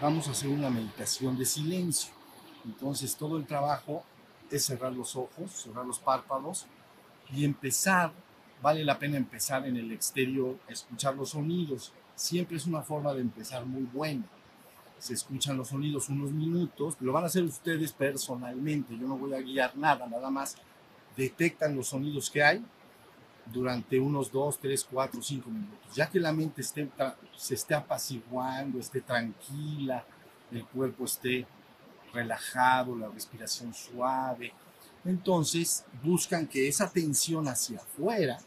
Vamos a hacer una meditación de silencio. Entonces todo el trabajo es cerrar los ojos, cerrar los párpados y empezar, vale la pena empezar en el exterior, escuchar los sonidos. Siempre es una forma de empezar muy buena. Se escuchan los sonidos unos minutos, lo van a hacer ustedes personalmente, yo no voy a guiar nada, nada más detectan los sonidos que hay durante unos 2, 3, 4, 5 minutos. Ya que la mente esté, se esté apaciguando, esté tranquila, el cuerpo esté relajado, la respiración suave, entonces buscan que esa tensión hacia afuera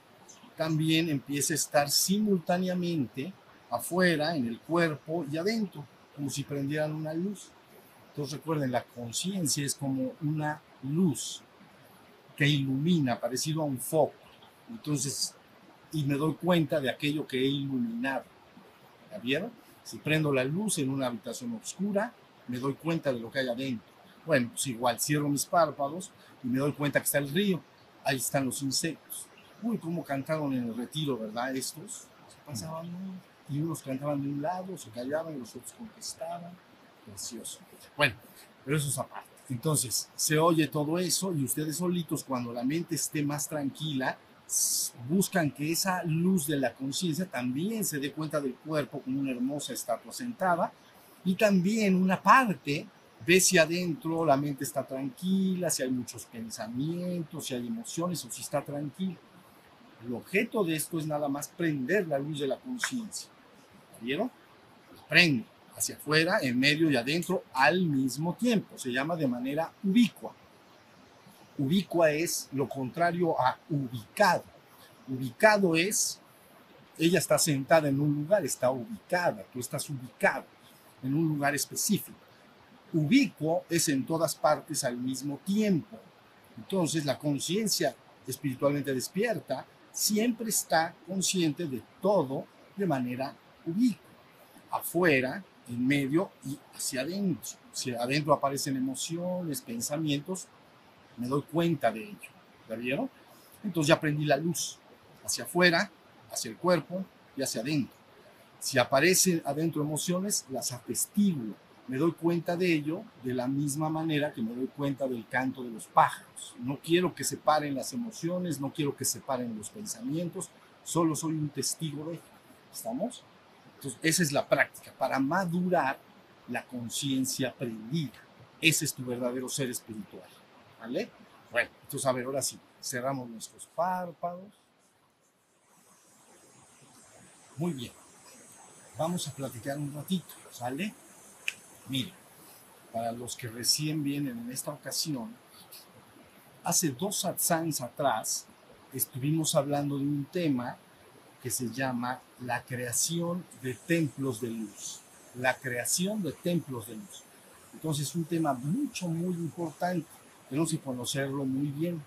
también empiece a estar simultáneamente afuera, en el cuerpo y adentro, como si prendieran una luz. Entonces recuerden, la conciencia es como una luz que ilumina, parecido a un foco. Entonces, y me doy cuenta de aquello que he iluminado. ¿Ya vieron? Si prendo la luz en una habitación oscura, me doy cuenta de lo que hay adentro. Bueno, pues igual cierro mis párpados y me doy cuenta que está el río. Ahí están los insectos. Uy, cómo cantaron en el retiro, ¿verdad? Estos pasaban y unos cantaban de un lado, se callaban y los otros contestaban. Precioso. Bueno, pero eso es aparte. Entonces, se oye todo eso y ustedes solitos, cuando la mente esté más tranquila, buscan que esa luz de la conciencia también se dé cuenta del cuerpo como una hermosa estatua sentada y también una parte ve si adentro la mente está tranquila, si hay muchos pensamientos, si hay emociones o si está tranquila. El objeto de esto es nada más prender la luz de la conciencia. ¿Vieron? Prende hacia afuera, en medio y adentro al mismo tiempo. Se llama de manera ubicua. Ubicua es lo contrario a ubicado. Ubicado es, ella está sentada en un lugar, está ubicada, tú estás ubicado en un lugar específico. Ubicuo es en todas partes al mismo tiempo. Entonces la conciencia espiritualmente despierta siempre está consciente de todo de manera ubicua. Afuera, en medio y hacia adentro. Si adentro aparecen emociones, pensamientos, me doy cuenta de ello. ¿Ya vieron? Entonces ya aprendí la luz hacia afuera, hacia el cuerpo y hacia adentro. Si aparecen adentro emociones, las atestiguo. Me doy cuenta de ello de la misma manera que me doy cuenta del canto de los pájaros. No quiero que separen las emociones, no quiero que separen los pensamientos, solo soy un testigo de ello. ¿Estamos? Entonces, esa es la práctica para madurar la conciencia aprendida. Ese es tu verdadero ser espiritual. ¿Vale? Bueno, entonces, a ver, ahora sí, cerramos nuestros párpados. Muy bien vamos a platicar un ratito, ¿sale? Mire, para los que recién vienen en esta ocasión, hace dos satsangs atrás estuvimos hablando de un tema que se llama la creación de templos de luz. La creación de templos de luz. Entonces, es un tema mucho, muy importante. Tenemos que conocerlo muy bien.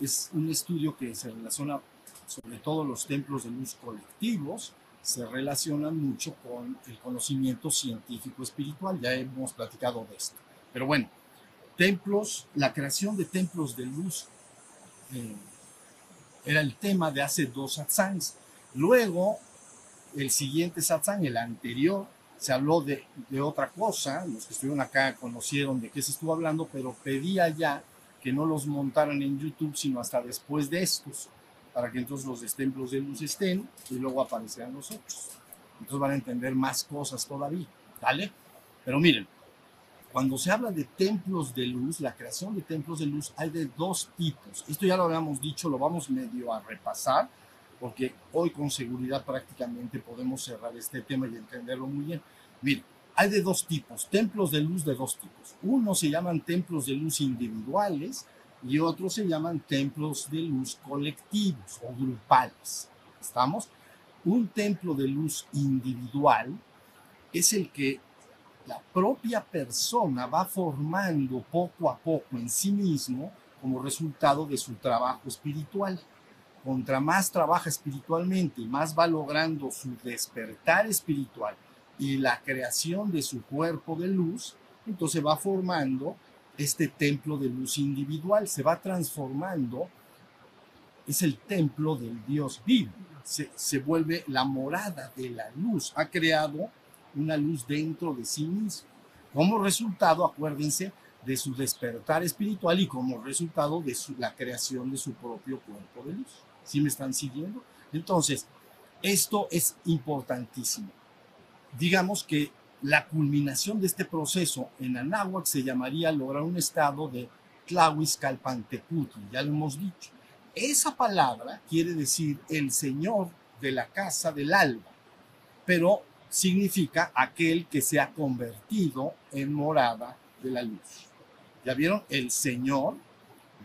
Es un estudio que se relaciona sobre todo los templos de luz colectivos se relacionan mucho con el conocimiento científico espiritual. Ya hemos platicado de esto. Pero bueno, templos, la creación de templos de luz eh, era el tema de hace dos satsangs. Luego, el siguiente satsang, el anterior, se habló de, de, otra cosa. Los que estuvieron acá conocieron de qué se estuvo hablando, pero pedía ya que no los montaran en YouTube, sino hasta después de estos para que entonces los templos de luz estén y luego aparecerán los otros. Entonces van a entender más cosas todavía, ¿vale? Pero miren, cuando se habla de templos de luz, la creación de templos de luz hay de dos tipos. Esto ya lo habíamos dicho, lo vamos medio a repasar, porque hoy con seguridad prácticamente podemos cerrar este tema y entenderlo muy bien. Miren, hay de dos tipos, templos de luz de dos tipos. Uno se llaman templos de luz individuales, y otros se llaman templos de luz colectivos o grupales. ¿Estamos? Un templo de luz individual es el que la propia persona va formando poco a poco en sí mismo como resultado de su trabajo espiritual. Contra más trabaja espiritualmente, más va logrando su despertar espiritual y la creación de su cuerpo de luz, entonces va formando este templo de luz individual, se va transformando, es el templo del Dios vivo, se, se vuelve la morada de la luz, ha creado una luz dentro de sí mismo. Como resultado, acuérdense, de su despertar espiritual y como resultado de su- la creación de su propio cuerpo de luz. ¿Sí me están siguiendo? Entonces, esto es importantísimo. Digamos que la culminación de este proceso en Anáhuac se llamaría lograr un estado de Tlahuizcalpantecutli, ya lo hemos dicho. Esa palabra quiere decir el señor de la casa del alba, pero significa aquel que se ha convertido en morada de la luz. ¿Ya vieron? El señor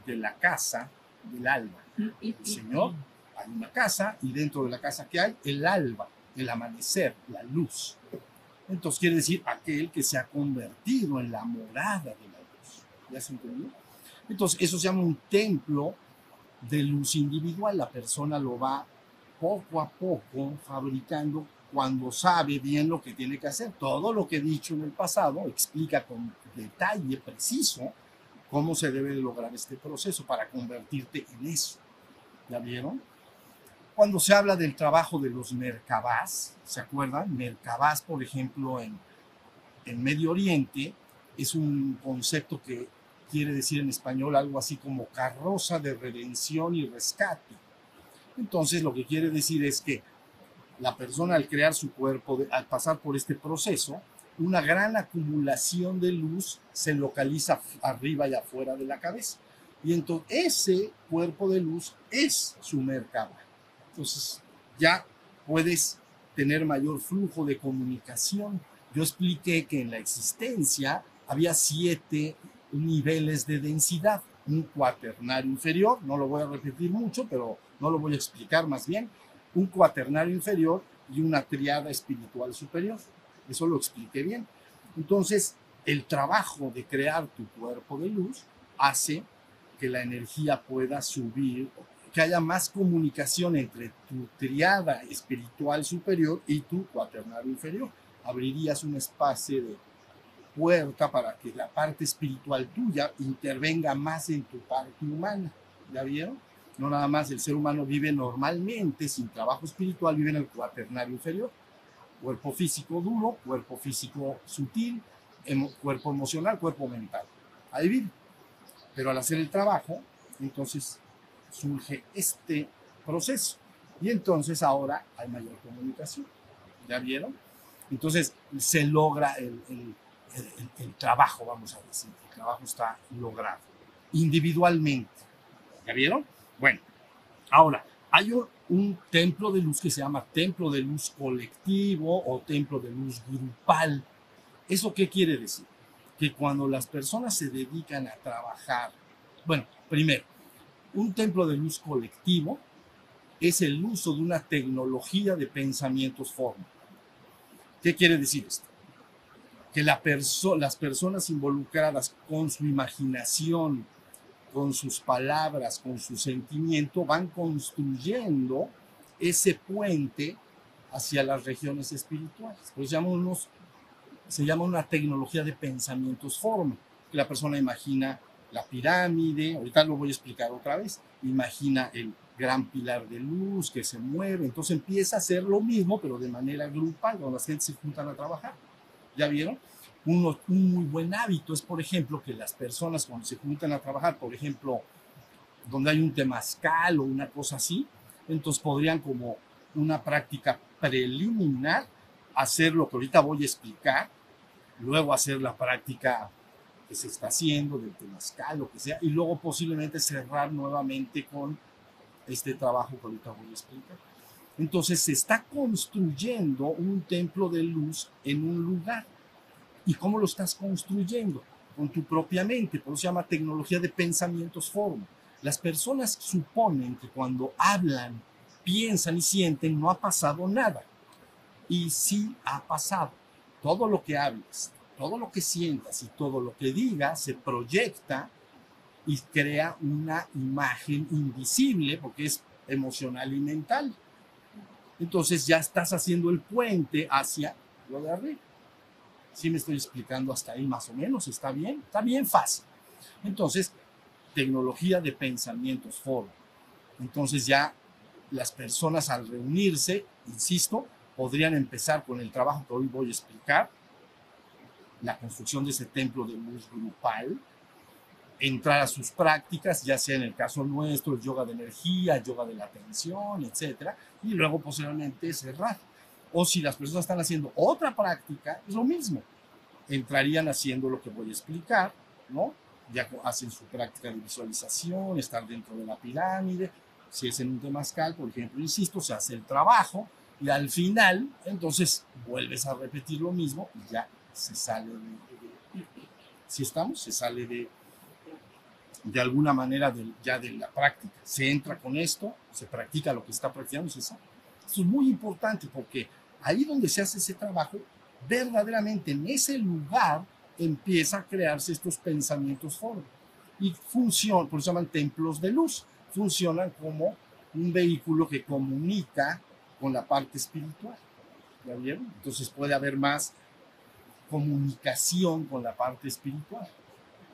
de la casa del alba. Señor, hay una casa y dentro de la casa que hay, el alba, el amanecer, la luz. Entonces quiere decir aquel que se ha convertido en la morada de la luz. ¿Ya se entendió? Entonces eso se llama un templo de luz individual. La persona lo va poco a poco fabricando cuando sabe bien lo que tiene que hacer. Todo lo que he dicho en el pasado explica con detalle preciso cómo se debe de lograr este proceso para convertirte en eso. ¿Ya vieron? Cuando se habla del trabajo de los merkabás, ¿se acuerdan? Merkabás, por ejemplo, en, en Medio Oriente, es un concepto que quiere decir en español algo así como carroza de redención y rescate. Entonces, lo que quiere decir es que la persona al crear su cuerpo, al pasar por este proceso, una gran acumulación de luz se localiza arriba y afuera de la cabeza. Y entonces ese cuerpo de luz es su mercado. Entonces ya puedes tener mayor flujo de comunicación. Yo expliqué que en la existencia había siete niveles de densidad. Un cuaternario inferior, no lo voy a repetir mucho, pero no lo voy a explicar más bien. Un cuaternario inferior y una triada espiritual superior. Eso lo expliqué bien. Entonces, el trabajo de crear tu cuerpo de luz hace que la energía pueda subir, que haya más comunicación entre tu triada espiritual superior y tu cuaternario inferior. Abrirías un espacio de puerta para que la parte espiritual tuya intervenga más en tu parte humana. ¿Ya vieron? No nada más el ser humano vive normalmente sin trabajo espiritual, vive en el cuaternario inferior. Cuerpo físico duro, cuerpo físico sutil, cuerpo emocional, cuerpo mental. Ahí vive. Pero al hacer el trabajo, entonces surge este proceso. Y entonces ahora hay mayor comunicación. ¿Ya vieron? Entonces se logra el, el- trabajo, vamos a decir. El trabajo está logrado individualmente. ¿Ya vieron? Bueno, ahora hay un templo de luz que se llama templo de luz colectivo o templo de luz grupal. ¿Eso qué quiere decir? Que cuando las personas se dedican a trabajar, bueno, primero, un templo de luz colectivo es el uso de una tecnología de pensamientos forma. ¿Qué quiere decir esto? Que las personas involucradas con su imaginación, con sus palabras, con su sentimiento, van construyendo ese puente hacia las regiones espirituales. Pues llamamos, se llama una tecnología de pensamientos forma, la persona imagina la pirámide, ahorita lo voy a explicar otra vez, imagina el gran pilar de luz que se mueve, entonces empieza a hacer lo mismo, pero de manera grupal, cuando las gente se juntan a trabajar. ¿Ya vieron? Uno- un muy buen hábito es, por ejemplo, que las personas cuando se juntan a trabajar, por ejemplo, donde hay un temazcal o una cosa así, entonces podrían como una práctica preliminar hacer lo que ahorita voy a explicar, luego hacer la práctica que se está haciendo del temazcal, lo que sea, y luego posiblemente cerrar nuevamente con este trabajo que ahorita voy a explicar. Entonces se está construyendo un templo de luz en un lugar. ¿Y cómo lo estás construyendo? Con tu propia mente, por eso se llama tecnología de pensamientos forma. Las personas suponen que cuando hablan, piensan y sienten no ha pasado nada. Y sí ha pasado. Todo lo que hables, todo lo que sientas y todo lo que digas se proyecta y crea una imagen invisible porque es emocional y mental. Entonces ya estás haciendo el puente hacia lo de arriba. Sí me estoy explicando hasta ahí más o menos, está bien, está bien fácil. Entonces, tecnología de pensamientos foro. Entonces ya las personas al reunirse, insisto, podrían empezar con el trabajo que hoy voy a explicar, la construcción de ese templo de luz grupal, entrar a sus prácticas, ya sea en el caso nuestro, el yoga de energía, yoga de la atención, etcétera, y luego posiblemente cerrar. O si las personas están haciendo otra práctica, es lo mismo. Entrarían haciendo lo que voy a explicar, ¿no? Ya hacen su práctica de visualización, estar dentro de la pirámide. Si es en un temazcal, por ejemplo, insisto, se hace el trabajo y al final, entonces vuelves a repetir lo mismo y ya se sale de, si estamos, se sale de, de alguna manera de, ya de la práctica. Se entra con esto, se practica lo que está practicando, se sabe. Esto es muy importante porque ahí donde se hace ese trabajo, verdaderamente en ese lugar empieza a crearse estos pensamientos forma. Y funcionan, por eso se llaman templos de luz, funcionan como un vehículo que comunica con la parte espiritual. ¿Ya vieron? Entonces puede haber más comunicación con la parte espiritual.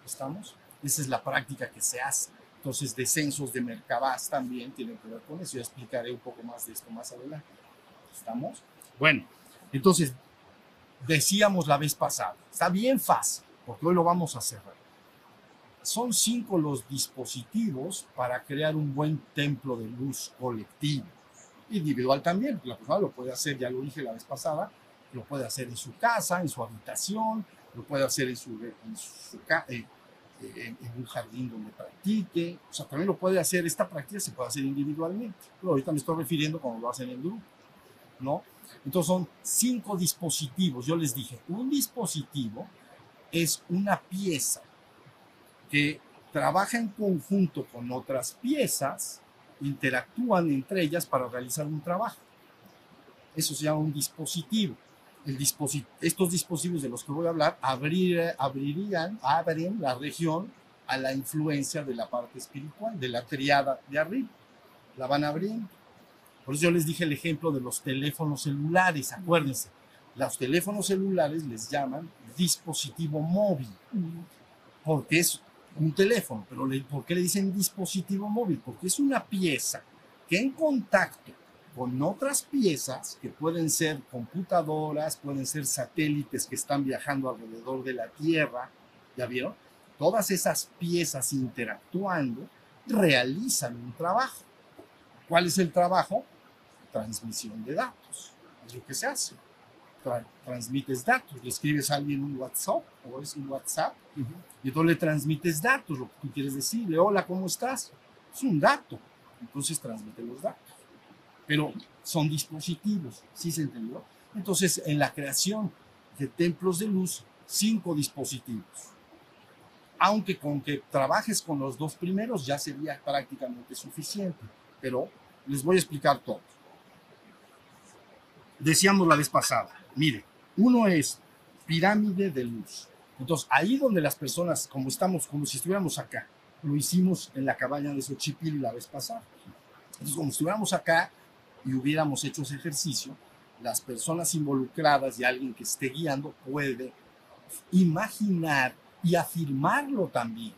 ¿Estamos? Esa es la práctica que se hace. Entonces, descensos de Merkabás también tienen que ver con eso. Ya explicaré un poco más de esto más adelante. ¿Estamos? Bueno, entonces, decíamos la vez pasada, está bien fácil, porque hoy lo vamos a cerrar. Son cinco los dispositivos para crear un buen templo de luz colectivo. Individual también, la persona lo puede hacer, ya lo dije la vez pasada, lo puede hacer en su casa, en su habitación, lo puede hacer en, su, en, su, eh, en, en, un jardín donde practique, o sea, también lo puede hacer, esta práctica se puede hacer individualmente, pero ahorita me estoy refiriendo cuando lo hacen en grupo, ¿no? Entonces son cinco dispositivos, yo les dije, un dispositivo es una pieza que trabaja en conjunto con otras piezas, interactúan entre ellas para realizar un trabajo. Eso se llama un dispositivo el disposit estos dispositivos de los que voy a hablar abrir, abrirían, abren la región a la influencia de la parte espiritual, de la triada de arriba. La van abriendo. Por eso yo les dije el ejemplo de los teléfonos celulares, acuérdense. Los teléfonos celulares les llaman dispositivo móvil, porque es un teléfono, pero ¿por qué le dicen dispositivo móvil? Porque es una pieza que en contacto con otras piezas que pueden ser computadoras, pueden ser satélites que están viajando alrededor de la Tierra, ¿ya vieron? Todas esas piezas interactuando realizan un trabajo. ¿Cuál es el trabajo? Transmisión de datos. Es lo que se hace. Tra transmites datos, le escribes a alguien un WhatsApp o es un WhatsApp uh -huh. y entonces le transmites datos, lo que tú quieres decirle, hola, ¿cómo estás? Es un dato, entonces transmite los datos pero son dispositivos, ¿sí se entendió? Entonces, en la creación de templos de luz, cinco dispositivos. Aunque con que trabajes con los dos primeros ya sería prácticamente suficiente, pero les voy a explicar todo. Decíamos la vez pasada, mire, uno es pirámide de luz. Entonces, ahí donde las personas, como estamos, como si estuviéramos acá, lo hicimos en la cabaña de Xochipilli la vez pasada. Entonces, como si estuviéramos acá, y hubiéramos hecho ese ejercicio, las personas involucradas y alguien que esté guiando puede imaginar y afirmarlo también.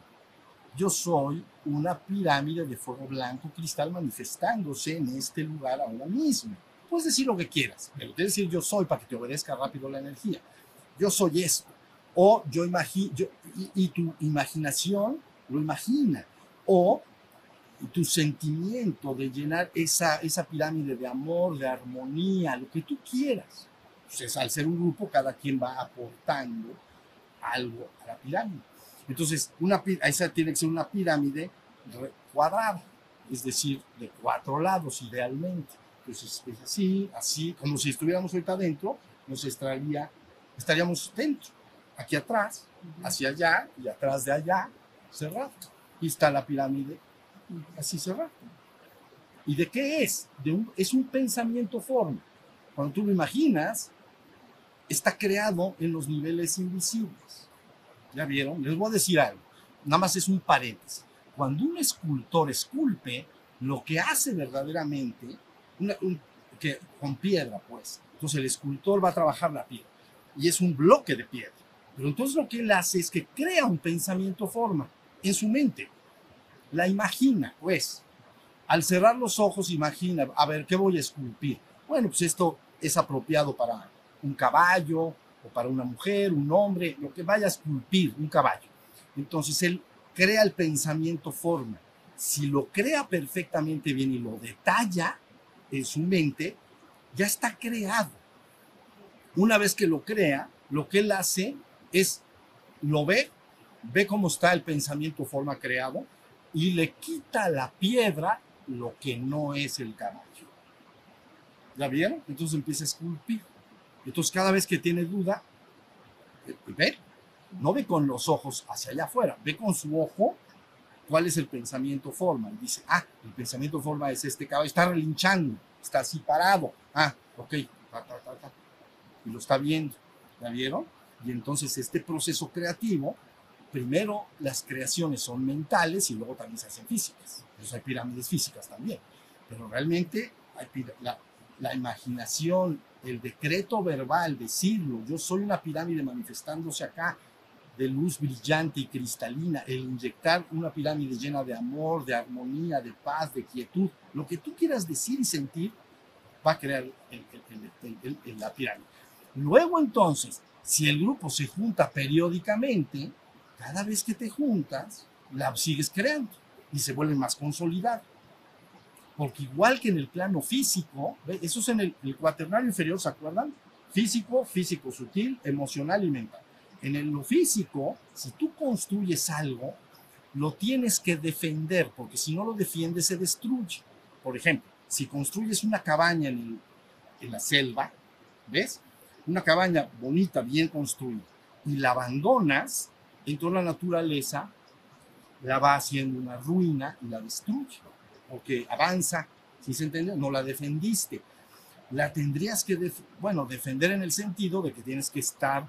Yo soy una pirámide de fuego blanco cristal manifestándose en este lugar ahora mismo. Puedes decir lo que quieras, pero tienes que decir yo soy para que te obedezca rápido la energía. Yo soy esto. O yo imagino, y, y tu imaginación lo imagina. O tu sentimiento de llenar esa, esa pirámide de amor, de armonía, lo que tú quieras. Entonces, al ser un grupo, cada quien va aportando algo a la pirámide. Entonces, una, esa tiene que ser una pirámide cuadrada, es decir, de cuatro lados idealmente. Entonces, es así, así, como si estuviéramos ahorita dentro, nos estaría, estaríamos dentro, aquí atrás, hacia allá y atrás de allá, cerrado. Y está la pirámide así cerrado. ¿Y de qué es? De un, es un pensamiento forma. Cuando tú lo imaginas, está creado en los niveles invisibles. ¿Ya vieron? Les voy a decir algo. Nada más es un paréntesis. Cuando un escultor esculpe, lo que hace verdaderamente, una, un, que, con piedra, pues. Entonces el escultor va a trabajar la piedra. Y es un bloque de piedra. Pero entonces lo que él hace es que crea un pensamiento forma. en su mente. La imagina, pues. Al cerrar los ojos, imagina, a ver, ¿qué voy a esculpir? Bueno, pues esto es apropiado para un caballo o para una mujer, un hombre, lo que vaya a esculpir, un caballo. Entonces él crea el pensamiento forma. Si lo crea perfectamente bien y lo detalla en su mente, ya está creado. Una vez que lo crea, lo que él hace es, lo ve, ve cómo está el pensamiento forma creado y le quita la piedra lo que no es el caballo. ¿Ya vieron? Entonces empieza a esculpir. Entonces cada vez que tiene duda, eh, ve, no ve con los ojos hacia allá afuera, ve con su ojo cuál es el pensamiento forma. Y dice, ah, el pensamiento forma es este caballo, está relinchando, está así parado. Ah, ok, y lo está viendo. ¿Ya vieron? Y entonces este proceso creativo, primero las creaciones son mentales y luego también se hacen físicas. Pues hay pirámides físicas también. Pero realmente hay la, la imaginación, el decreto verbal, decirlo, yo soy una pirámide manifestándose acá de luz brillante y cristalina, el inyectar una pirámide llena de amor, de armonía, de paz, de quietud, lo que tú quieras decir y sentir, va a crear la pirámide. Luego entonces, si el grupo se junta periódicamente, cada vez que te juntas, la sigues creando y se vuelve más consolidado. Porque igual que en el plano físico, eso es en el, el cuaternario inferior, ¿se acuerdan? Físico, físico sutil, emocional y mental. En el lo físico, si tú construyes algo, lo tienes que defender, porque si no lo defiendes se destruye. Por ejemplo, si construyes una cabaña en, la selva, ¿ves? Una cabaña bonita, bien construida, y la abandonas, entonces la naturaleza la va haciendo una ruina y la destruye porque avanza, si se entiende, no la defendiste. La tendrías que, bueno, defender en el sentido de que tienes que estar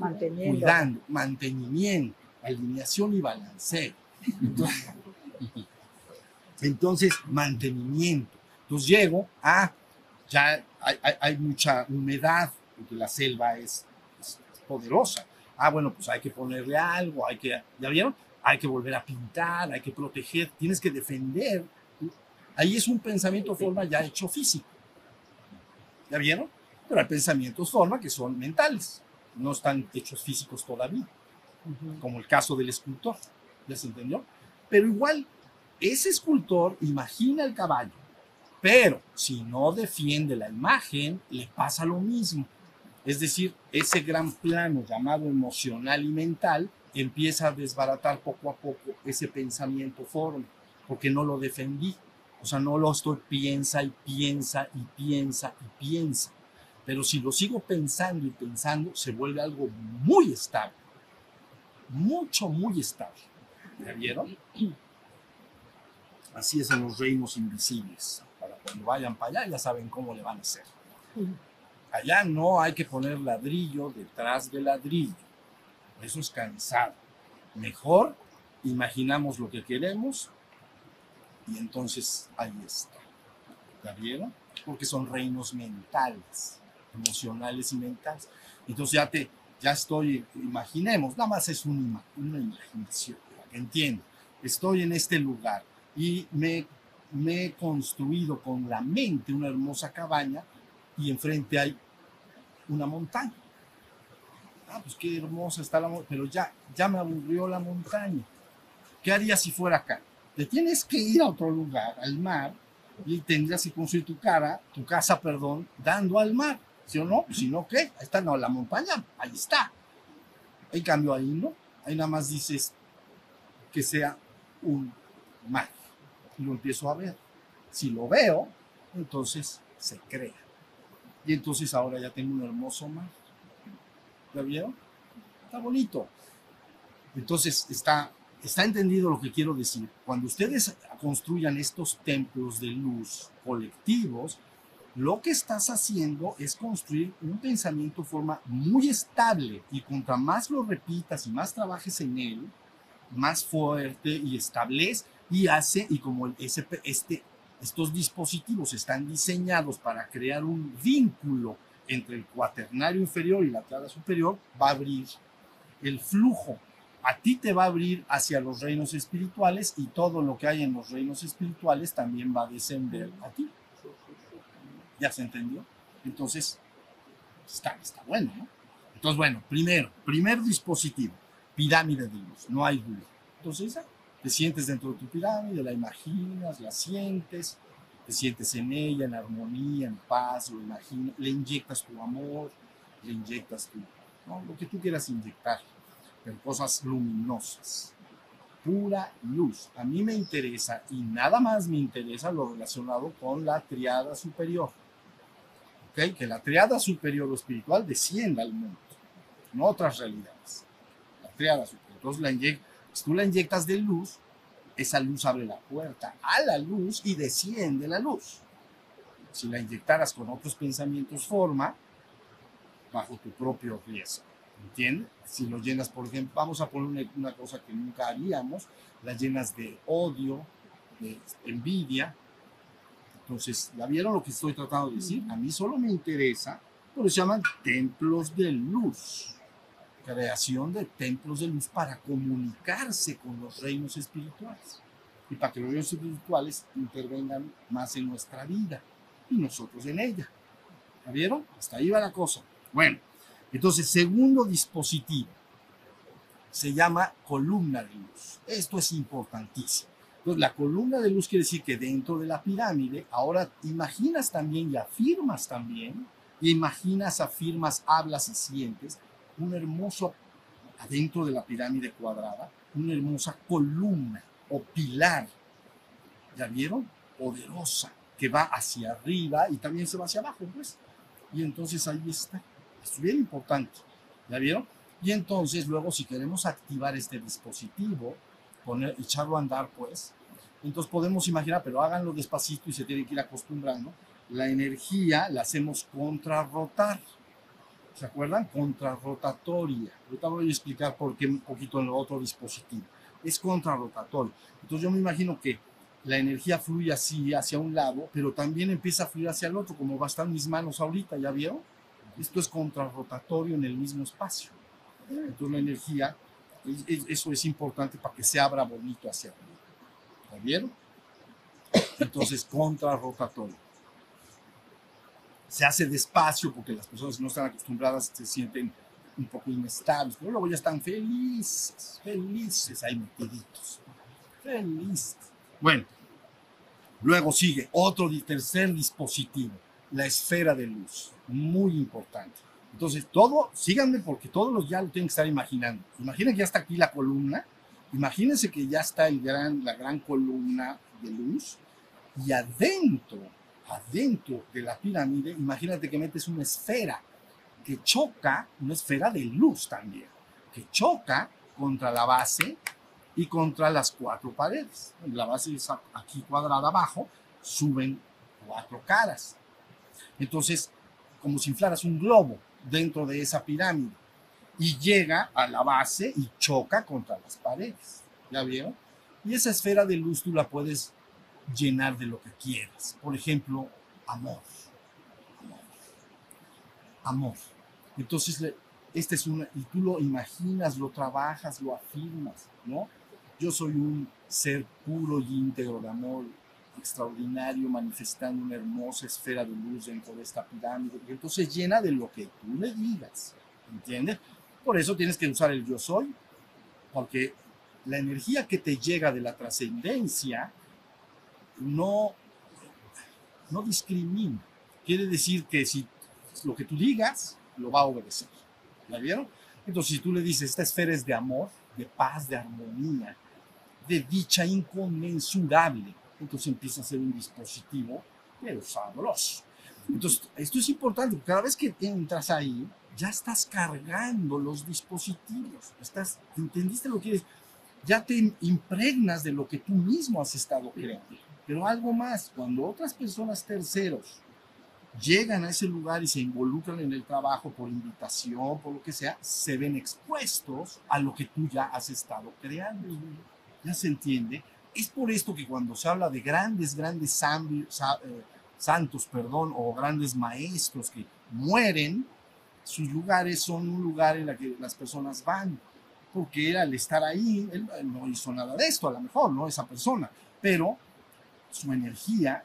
cuidando, mantenimiento, alineación y balanceo. Entonces, mantenimiento. Entonces llego a, ya hay, mucha humedad, porque la selva es, poderosa. Ah, bueno, pues hay que ponerle algo, hay que, ¿ya vieron? Hay que volver a pintar, hay que proteger, tienes que defender Ahí es un pensamiento forma ya hecho físico. ¿Ya vieron? Pero hay pensamientos forma que son mentales, no están hechos físicos todavía, como el caso del escultor. ¿Ya se entendió? Pero igual, ese escultor imagina el caballo, pero si no defiende la imagen, le pasa lo mismo. Es decir, ese gran plano llamado emocional y mental empieza a desbaratar poco a poco ese pensamiento forma, porque no lo defendí. O sea, no lo estoy piensa y piensa y piensa y piensa. Pero si lo sigo pensando y pensando, se vuelve algo muy estable. Mucho, muy estable. ¿Ya vieron? Así es en los reinos invisibles. Para cuando vayan para allá ya saben cómo le van a hacer. Allá no hay que poner ladrillo detrás de ladrillo. Eso es cansado. Mejor imaginamos lo que queremos y entonces ahí está. ¿Ya vieron? Porque son reinos mentales, emocionales y mentales. Entonces ya te, ya estoy, imaginemos, nada más es una, una imaginación, entiendo. Estoy en este lugar y me, he construido con la mente una hermosa cabaña y enfrente hay una montaña. Ah, pues qué hermosa está la montaña, pero ya, ya me aburrió la montaña. ¿Qué haría si fuera acá? te tienes que ir a otro lugar, al mar, y tendrías que construir tu cara, tu casa, perdón, dando al mar. ¿Sí o no? Si no, ¿qué? Ahí está, no, la montaña, ahí está. En cambio, ahí no. Ahí nada más dices que sea un mar. Y lo empiezo a ver. Si lo veo, entonces se crea. Y entonces ahora ya tengo un hermoso mar. ¿Ya vieron? Está bonito. Entonces está ¿Está entendido lo que quiero decir? Cuando ustedes construyan estos templos de luz colectivos, lo que estás haciendo es construir un pensamiento forma muy estable y contra más lo repitas y más trabajes en él, más fuerte y establece y hace, y como ese, este, estos dispositivos están diseñados para crear un vínculo entre el cuaternario inferior y la cara superior, va a abrir el flujo a ti te va a abrir hacia los reinos espirituales y todo lo que hay en los reinos espirituales también va a descender a ti. ¿Ya se entendió? Entonces, está, está bueno, ¿no? Entonces, bueno, primero, primer dispositivo, pirámide de luz, no hay duda. Entonces, te sientes dentro de tu pirámide, la imaginas, la sientes, te sientes en ella, en armonía, en paz, lo imaginas, le inyectas tu amor, le inyectas tu, ¿no? lo que tú quieras inyectar, pero cosas luminosas, pura luz. A mí me interesa y nada más me interesa lo relacionado con la triada superior. ¿Ok? Que la triada superior o espiritual descienda al mundo, no otras realidades. La triada superior. Entonces, la si tú la inyectas de luz, esa luz abre la puerta a la luz y desciende la luz. Si la inyectaras con otros pensamientos, forma bajo tu propio riesgo. ¿Entiendes? Si lo llenas, por ejemplo, vamos a poner una, una cosa que nunca haríamos, la llenas de odio, de envidia. Entonces, ¿la vieron lo que estoy tratando de decir? A mí solo me interesa, por eso se llaman templos de luz. Creación de templos de luz para comunicarse con los reinos espirituales. Y para que los reinos espirituales intervengan más en nuestra vida y nosotros en ella. ¿La vieron? Hasta ahí va la cosa. Bueno, entonces, segundo dispositivo se llama columna de luz. Esto es importantísimo. Entonces, la columna de luz quiere decir que dentro de la pirámide, ahora imaginas también y afirmas también, y imaginas, afirmas, hablas y sientes un hermoso, adentro de la pirámide cuadrada, una hermosa columna o pilar. ¿Ya vieron? Poderosa, que va hacia arriba y también se va hacia abajo, pues. Y entonces ahí está. Es bien importante. ¿Ya vieron? Y entonces luego si queremos activar este dispositivo, poner, echarlo a andar, pues, entonces podemos imaginar, pero háganlo despacito y se tienen que ir acostumbrando, la energía la hacemos contrarrotar. ¿Se acuerdan? Contrarrotatoria. Ahorita voy a explicar por qué un poquito en el otro dispositivo. Es contrarrotatorio. Entonces yo me imagino que la energía fluye así hacia un lado, pero también empieza a fluir hacia el otro, como va a estar mis manos ahorita, ¿ya vieron? Esto es contrarrotatorio en el mismo espacio. Entonces la energía, eso es importante para que se abra bonito hacia arriba. ¿Ya vieron? Entonces, contrarrotatorio. Se hace despacio porque las personas que no están acostumbradas se sienten un poco inestables, pero luego ya están felices, felices ahí metiditos. Felices. Bueno, luego sigue otro tercer dispositivo, la esfera de luz, muy importante. Entonces, todo, síganme porque todos los ya lo tienen que estar imaginando. Imaginen que ya está aquí la columna, imagínense que ya está el gran, la gran columna de luz y adentro, adentro de la pirámide, imagínate que metes una esfera que choca, una esfera de luz también, que choca contra la base y contra las cuatro paredes. La base es aquí cuadrada abajo, suben cuatro caras. Entonces, como si inflaras un globo dentro de esa pirámide y llega a la base y choca contra las paredes. ¿Ya vieron? Y esa esfera de luz tú la puedes llenar de lo que quieras. Por ejemplo, amor. Amor. Amor. Entonces, este es una, y tú lo imaginas, lo trabajas, lo afirmas, ¿no? Yo soy un ser puro y íntegro de amor, extraordinario, manifestando una hermosa esfera de luz dentro de esta pirámide. Y entonces llena de lo que tú le digas, ¿entiendes? Por eso tienes que usar el yo soy, porque la energía que te llega de la trascendencia no, no discrimina. Quiere decir que si lo que tú digas, lo va a obedecer. ¿La vieron? Entonces, si tú le dices, esta esfera es de amor, de paz, de armonía, de dicha inconmensurable, entonces empieza a ser un dispositivo, pero sabroso. Entonces, esto es importante, cada vez que entras ahí, ya estás cargando los dispositivos. Estás, ¿Entendiste lo que es? Ya te impregnas de lo que tú mismo has estado creando. Pero algo más, cuando otras personas terceros llegan a ese lugar y se involucran en el trabajo por invitación, por lo que sea, se ven expuestos a lo que tú ya has estado creando. ¿Ya se entiende? Es por esto que cuando se habla de grandes, grandes eh, santos, perdón, o grandes maestros que mueren, sus lugares son un lugar en el que las personas van. porque era al estar ahí, él no hizo nada de esto, a lo mejor, ¿no? Esa persona, pero su energía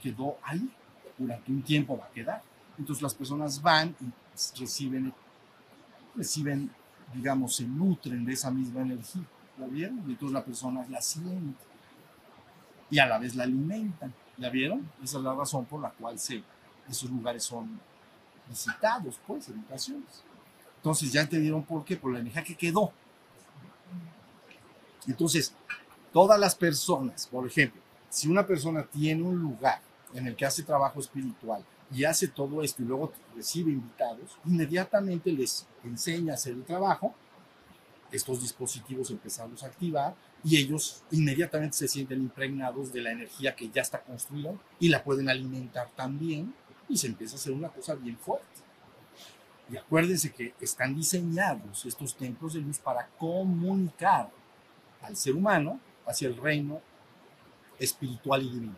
quedó ahí, durante un tiempo va a quedar. Entonces las personas van y reciben, reciben, digamos, se nutren de esa misma energía, ¿la vieron? Y entonces la persona la siente y a la vez la alimentan, ¿la vieron? Esa es la razón por la cual se, esos lugares son visitados, pues, en ocasiones. Entonces ya entendieron por qué, por la energía que quedó. Entonces, todas las personas, por ejemplo, si una persona tiene un lugar en el que hace trabajo espiritual y hace todo esto y luego recibe invitados, inmediatamente les enseña a hacer el trabajo, estos dispositivos empezamos a activar y ellos inmediatamente se sienten impregnados de la energía que ya está construida y la pueden alimentar también y se empieza a hacer una cosa bien fuerte. Y acuérdense que están diseñados estos templos de luz para comunicar al ser humano hacia el reino espiritual y divino.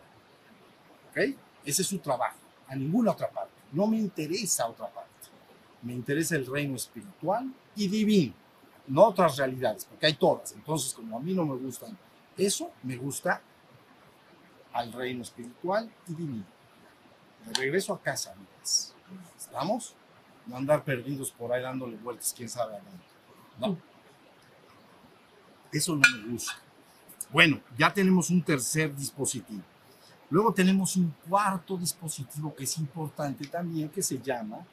¿Ok? Ese es su trabajo, a ninguna otra parte. No me interesa otra parte. Me interesa el reino espiritual y divino, no otras realidades, porque hay todas. Entonces, como a mí no me gustan eso, me gusta al reino espiritual y divino. De regreso a casa, amigas. ¿Estamos? No andar perdidos por ahí dándole vueltas, quién sabe a dónde. No. Eso no me gusta. Bueno, ya tenemos un tercer dispositivo. Luego tenemos un cuarto dispositivo que es importante también, que se llama,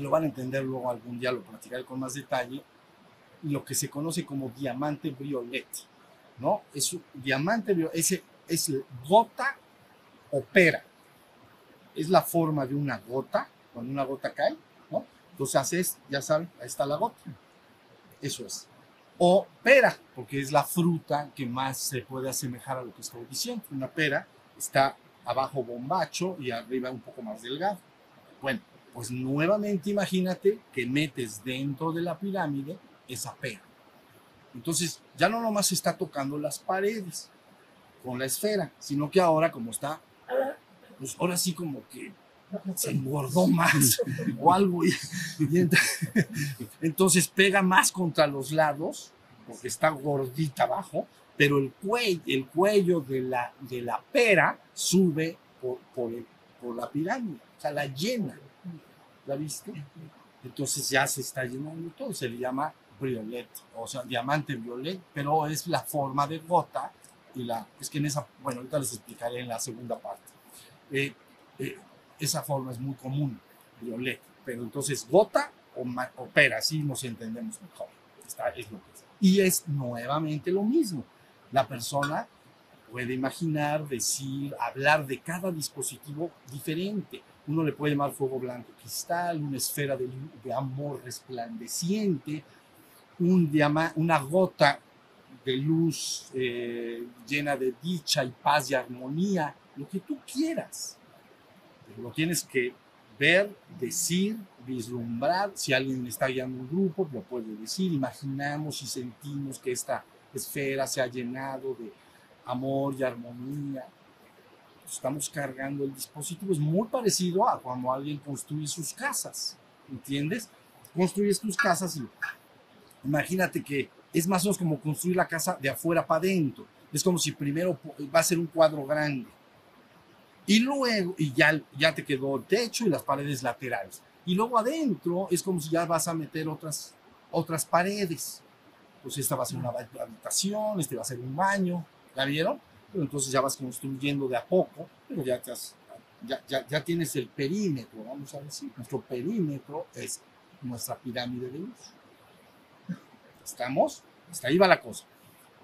lo van a entender luego algún día, lo platicaré con más detalle, lo que se conoce como diamante violet, ¿no? Es un diamante violet, ese es gota opera. Es la forma de una gota, cuando una gota cae, ¿no? Entonces haces, ya saben, ahí está la gota. Eso es o pera, porque es la fruta que más se puede asemejar a lo que estoy diciendo. Una pera está abajo bombacho y arriba un poco más delgado. Bueno, pues nuevamente imagínate que metes dentro de la pirámide esa pera. Entonces ya no nomás está tocando las paredes con la esfera, sino que ahora como está, pues ahora sí como que se engordó más o algo. Y, entonces pega más contra los lados, porque está gordita abajo, pero el cuello, el cuello de, la, de la pera sube por, por, por la pirámide, o sea, la llena. Entonces ya se está llenando todo, se le llama violet, o sea, diamante violet, pero es la forma de gota y la, es que en esa, bueno, ahorita les explicaré en la segunda parte. Eh, eh, esa forma es muy común, violet. Pero entonces, gota o, o pera, así nos entendemos mejor. Es. Y es nuevamente lo mismo. La persona puede imaginar, decir, hablar de cada dispositivo diferente. Uno le puede llamar fuego blanco cristal, una esfera de, amor resplandeciente, una gota de luz eh, llena de dicha y paz y armonía, lo que tú quieras lo tienes que ver, decir, vislumbrar. Si alguien está guiando un grupo, lo puede decir. Imaginamos y sentimos que esta esfera se ha llenado de amor y armonía. Estamos cargando el dispositivo. Es muy parecido a cuando alguien construye sus casas. ¿Entiendes? Construyes tus casas y imagínate que es más o menos como construir la casa de afuera para adentro. Es como si primero va a ser un cuadro grande y luego, y ya, ya te quedó el techo y las paredes laterales. Y luego adentro es como si ya vas a meter otras, otras paredes. Pues esta va a ser una habitación, este va a ser un baño, ¿la vieron? Entonces ya vas construyendo de a poco, pero ya, te ya, ya, ya tienes el perímetro, vamos a decir. Nuestro perímetro es nuestra pirámide de luz. ¿Estamos? Hasta ahí va la cosa.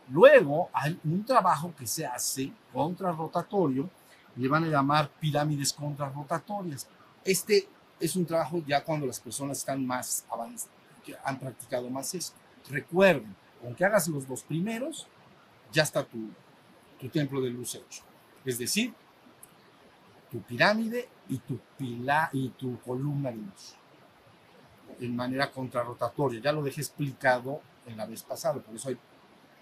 Luego hay un trabajo que se hace contrarrotatorio le van a llamar pirámides contrarrotatorias. Este es un trabajo ya cuando las personas están más avanzadas, que han practicado más esto. Recuerden, aunque hagas los dos primeros, ya está tu, tu templo de luz hecho. Es decir, tu pirámide y tu, pila, y tu columna de luz. En manera contrarrotatoria. Ya lo dejé explicado en la vez pasada, por eso ahí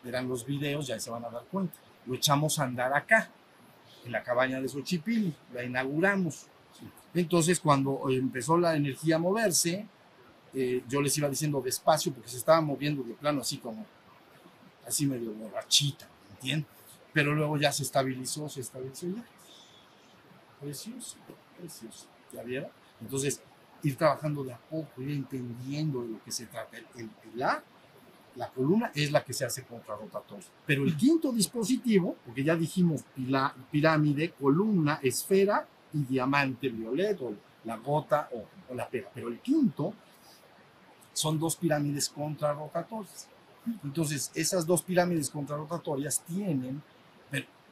verán los videos, ya se van a dar cuenta. Lo echamos a andar acá en la cabaña de Xochipilli, la inauguramos. Entonces, cuando empezó la energía a moverse, eh, yo les iba diciendo despacio porque se estaba moviendo de plano así como, así medio borrachita, ¿entiendes? Pero luego ya se estabilizó, se estabilizó ya. Precioso, precioso. ¿Ya vieron? Entonces, ir trabajando de a poco, ir entendiendo de lo que se trata. El, el pilar, la columna, es la que se hace contrarrotatoria. Pero el quinto dispositivo, porque ya dijimos pila- pirámide, columna, esfera y diamante violeto, la gota o, o la pera. Pero el quinto son dos pirámides contrarrotatorias. Entonces, esas dos pirámides contrarrotatorias tienen,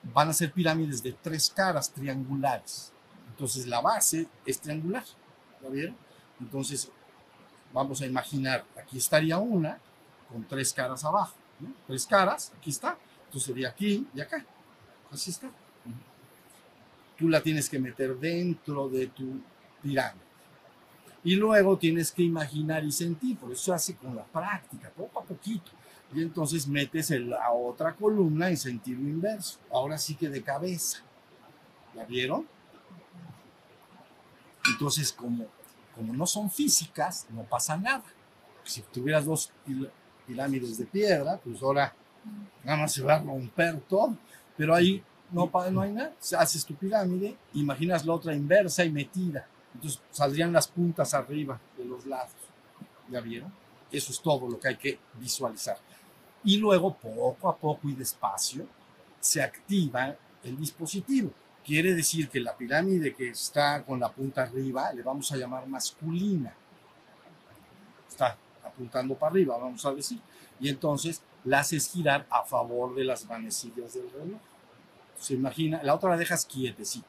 van a ser pirámides de tres caras triangulares. Entonces, la base es triangular. ¿Ya vieron? Entonces, vamos a imaginar, aquí estaría una con tres caras abajo. ¿no? Tres caras, aquí está. Entonces sería aquí y acá. Así está. Tú la tienes que meter dentro de tu pirámide. Y luego tienes que imaginar y sentir, por eso se hace con la práctica, poco a poquito. Y entonces metes la otra columna en sentido inverso. Ahora sí que de cabeza. ¿La vieron? Entonces, como, como no son físicas, no pasa nada. Si tuvieras dos pirámides de piedra, pues ahora nada más se va a romper todo. Pero ahí no, no hay nada. Haces tu pirámide, imaginas la otra inversa y metida. Entonces saldrían las puntas arriba de los lados. ¿Ya vieron? Eso es todo lo que hay que visualizar. Y luego, poco a poco y despacio, se activa el dispositivo. Quiere decir que la pirámide que está con la punta arriba le vamos a llamar masculina. Está apuntando para arriba, vamos a decir. Y entonces la haces girar a favor de las manecillas del reloj. Se imagina, la otra la dejas quietecita.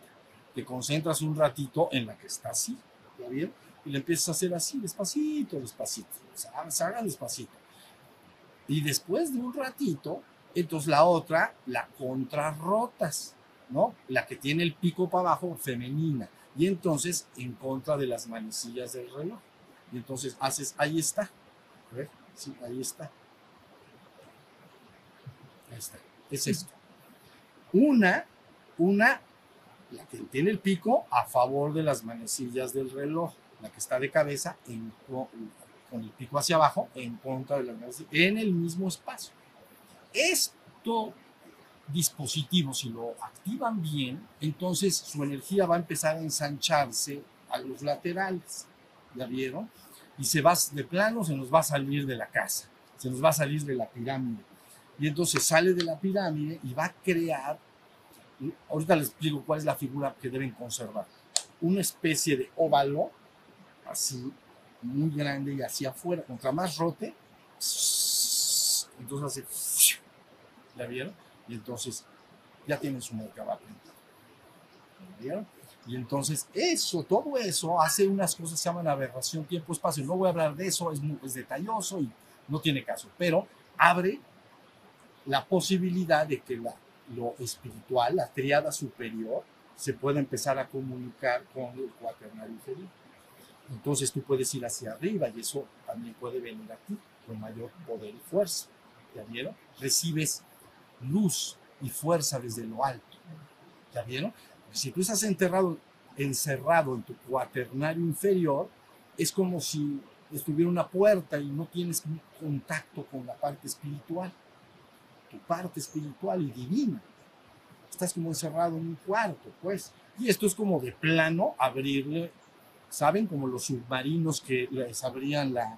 Te concentras un ratito en la que está así, ¿ya vieron? Y le empiezas a hacer así, despacito, despacito. Se hagan despacito. Y después de un ratito, entonces la otra la contrarrotas, ¿no? La que tiene el pico para abajo, femenina. Y entonces en contra de las manecillas del reloj. Y entonces haces, ahí está. A ver, sí, ahí está. Ahí está. Es esto. Una, una, la que tiene el pico a favor de las manecillas del reloj. La que está de cabeza en, con el pico hacia abajo en contra de las manecillas, en el mismo espacio. Esto dispositivo, si lo activan bien, entonces su energía va a empezar a ensancharse a los laterales. ¿Ya vieron? Y se va, de plano se nos va a salir de la casa, se nos va a salir de la pirámide. Y entonces sale de la pirámide y va a crear, ahorita les explico cuál es la figura que deben conservar, una especie de óvalo, así, muy grande y hacia afuera, contra más rote, entonces hace, ¿la vieron? Y entonces ya tienen su mercaba pintado. ¿Vieron? Y entonces eso, todo eso hace unas cosas que se llaman aberración tiempo-espacio. No voy a hablar de eso, es, muy, es detalloso y no tiene caso, pero abre la posibilidad de que la, lo espiritual, la triada superior, se pueda empezar a comunicar con el cuaternario inferior. Entonces tú puedes ir hacia arriba y eso también puede venir a ti con mayor poder y fuerza. ¿Ya vieron? Recibes luz y fuerza desde lo alto. ¿Ya vieron? Si tú estás enterrado, encerrado en tu cuaternario inferior, es como si estuviera una puerta y no tienes contacto con la parte espiritual, tu parte espiritual y divina. Estás como encerrado en un cuarto, pues. Y esto es como de plano abrirle, ¿saben? Como los submarinos que les abrían la,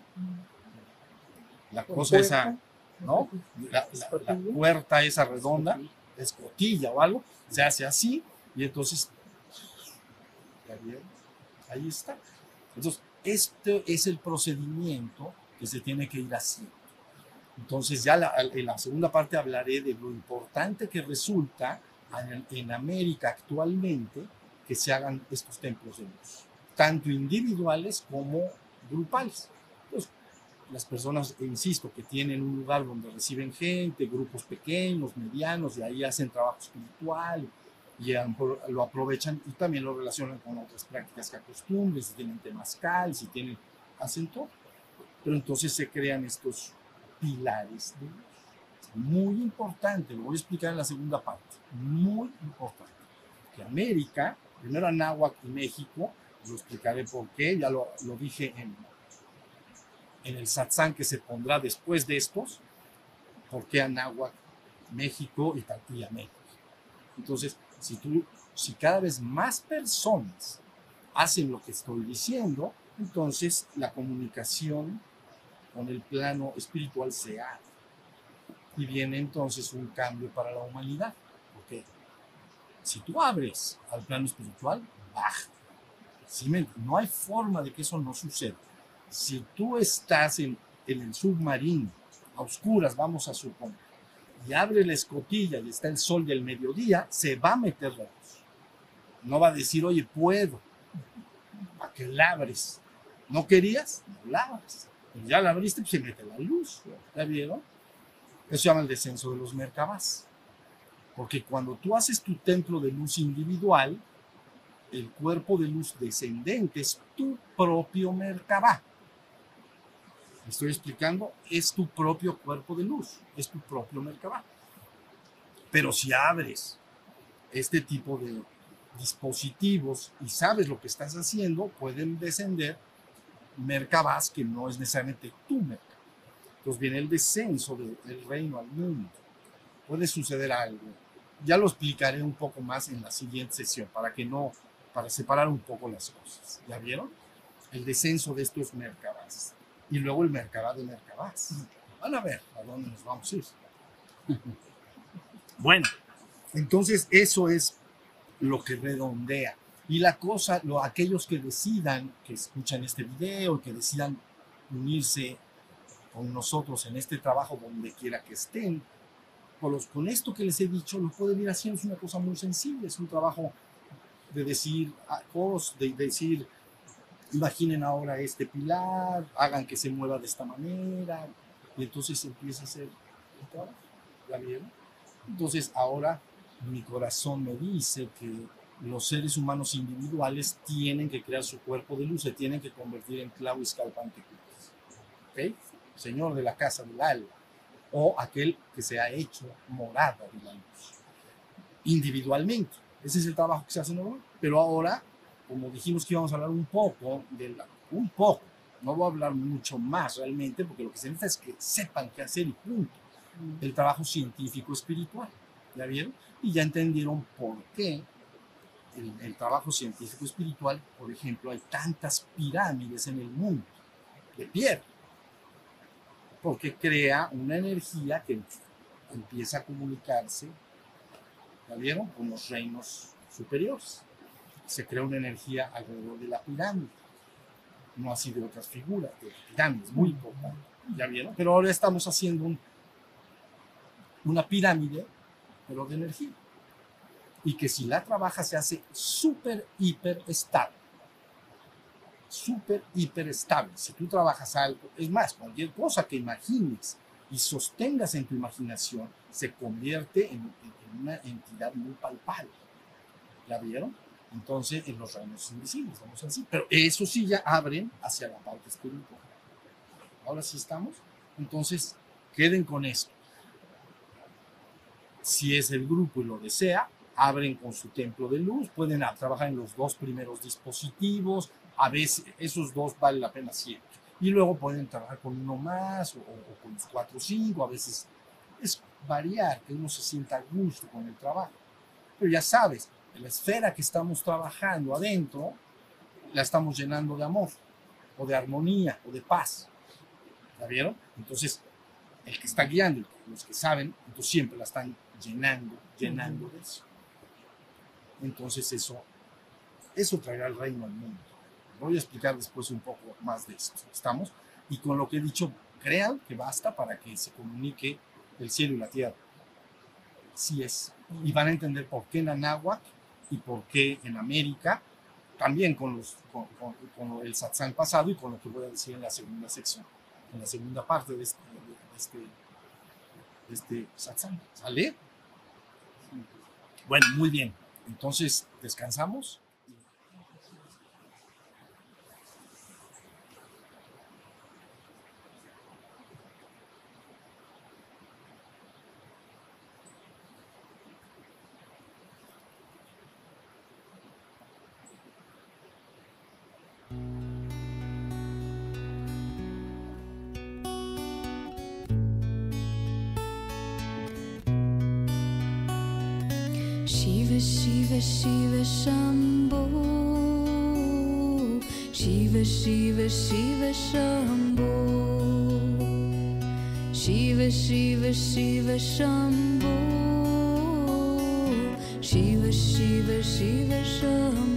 la cosa esa, ¿no? La, la- la puerta esa redonda, escotilla o algo, se hace así y entonces. Ahí está. Entonces, este es el procedimiento que se tiene que ir haciendo. Entonces, ya la- en la segunda parte hablaré de lo importante que resulta en, en América actualmente que se hagan estos templos de luz, tanto individuales como grupales. Pues, las personas, insisto, que tienen un lugar donde reciben gente, grupos pequeños, medianos, y ahí hacen trabajo espiritual y lo aprovechan y también lo relacionan con otras prácticas que acostumbren, si tienen temazcal, si tienen, hacen todo. Pero entonces se crean estos pilares de. Muy importante, lo voy a explicar en la segunda parte, muy importante. Que América, primero Anáhuac y México, lo explicaré por qué, ya lo, lo dije en, en el satsang que se pondrá después de estos, por qué Anáhuac, México y Tantilla, México. Entonces, si tú, si cada vez más personas hacen lo que estoy diciendo, entonces la comunicación con el plano espiritual se abre. Y viene entonces un cambio para la humanidad. Porque si tú abres al plano espiritual, baja. ¿Sí no hay forma de que eso no suceda. Si tú estás en, el submarino, a oscuras, vamos a suponer, y abre la escotilla y está el sol del mediodía, se va a meter la luz. No va a decir, oye, puedo. ¿Para que la abres? ¿No querías? No la abres. Ya la abriste, pues se mete la luz. ¿Ya vieron? Eso se llama el descenso de los merkabás. Porque cuando tú haces tu templo de luz individual, el cuerpo de luz descendente es tu propio merkabá. ¿Me estoy explicando? Es tu propio cuerpo de luz, es tu propio merkabá. Pero si abres este tipo de dispositivos y sabes lo que estás haciendo, pueden descender merkabás que no es necesariamente tu merkabá. Entonces viene el descenso de- del reino al mundo. Puede suceder algo. Ya lo explicaré un poco más en la siguiente sesión para que no, para separar un poco las cosas. ¿Ya vieron? El descenso de estos merkabás. Y luego el merkabá de merkabás. Van a ver a dónde nos vamos a ir. Bueno, entonces eso es lo que redondea. Y la cosa, lo, aquellos que decidan, que escuchan este video, que decidan unirse con nosotros en este trabajo donde quiera que estén, con, los, con esto que les he dicho, lo pueden ir haciendo. Es una cosa muy sensible, es un trabajo de decir, ah, cos- de decir, imaginen ahora este pilar, hagan que se mueva de esta manera, y entonces empieza a ser el trabajo. Entonces ahora mi corazón me dice que los seres humanos individuales tienen que crear su cuerpo de luz, se tienen que convertir en Tlahuizcalpantecutlis. ¿Ok? Señor de la casa del alma, o aquel que se ha hecho morada de la luz. Individualmente. Ese es el trabajo que se hace normalmente. Pero ahora, como dijimos que íbamos a hablar un poco, de la- un poco, no voy a hablar mucho más realmente, porque lo que se necesita es que sepan qué hacer y punto. El trabajo científico espiritual. ¿Ya vieron? Y ya entendieron por qué el, el trabajo científico espiritual, por ejemplo, hay tantas pirámides en el mundo de piedra. Porque crea una energía que empieza a comunicarse, ¿ya vieron? Con los reinos superiores. Se crea una energía alrededor de la pirámide. No así de otras figuras, de pirámides, muy importante. ¿Ya vieron? Pero ahora estamos haciendo un- una pirámide, pero de energía. Y que si la trabajas se hace súper, hiper estable. Súper, hiper estable. Si tú trabajas algo, es más, cualquier cosa que imagines y sostengas en tu imaginación, se convierte en, en una entidad muy palpable. ¿La vieron? Entonces, en los reinos invisibles, vamos a decir. Pero eso sí ya abren hacia la parte espiritual. Ahora sí estamos. Entonces, queden con esto. Si es el grupo y lo desea, abren con su templo de luz, pueden trabajar en los dos primeros dispositivos, a veces esos dos vale la pena siempre. Y luego pueden trabajar con uno más o, o con los cuatro o cinco, a veces es variar, que uno se sienta a gusto con el trabajo. Pero ya sabes, la esfera que estamos trabajando adentro, la estamos llenando de amor, o de armonía, o de paz. ¿La vieron? Entonces, el que está guiando, los que saben, entonces siempre la están llenando, llenando de eso. Entonces eso, eso traerá el reino al mundo. Voy a explicar después un poco más de esto. ¿Estamos? Y con lo que he dicho, crean que basta para que se comunique el cielo y la tierra. Así es. Y van a entender por qué en Anáhuac y por qué en América, también con, los, con, con- con el satsang pasado y con lo que voy a decir en la segunda sección, en la segunda parte de este, de este, de este satsang. ¿Sale? Bueno, muy bien. Entonces, descansamos. Shiva Shiva Shiva Shambho Shiva Shiva Shiva Shambho Shiva Shiva Shiva Shambho Shiva Shiva Shiva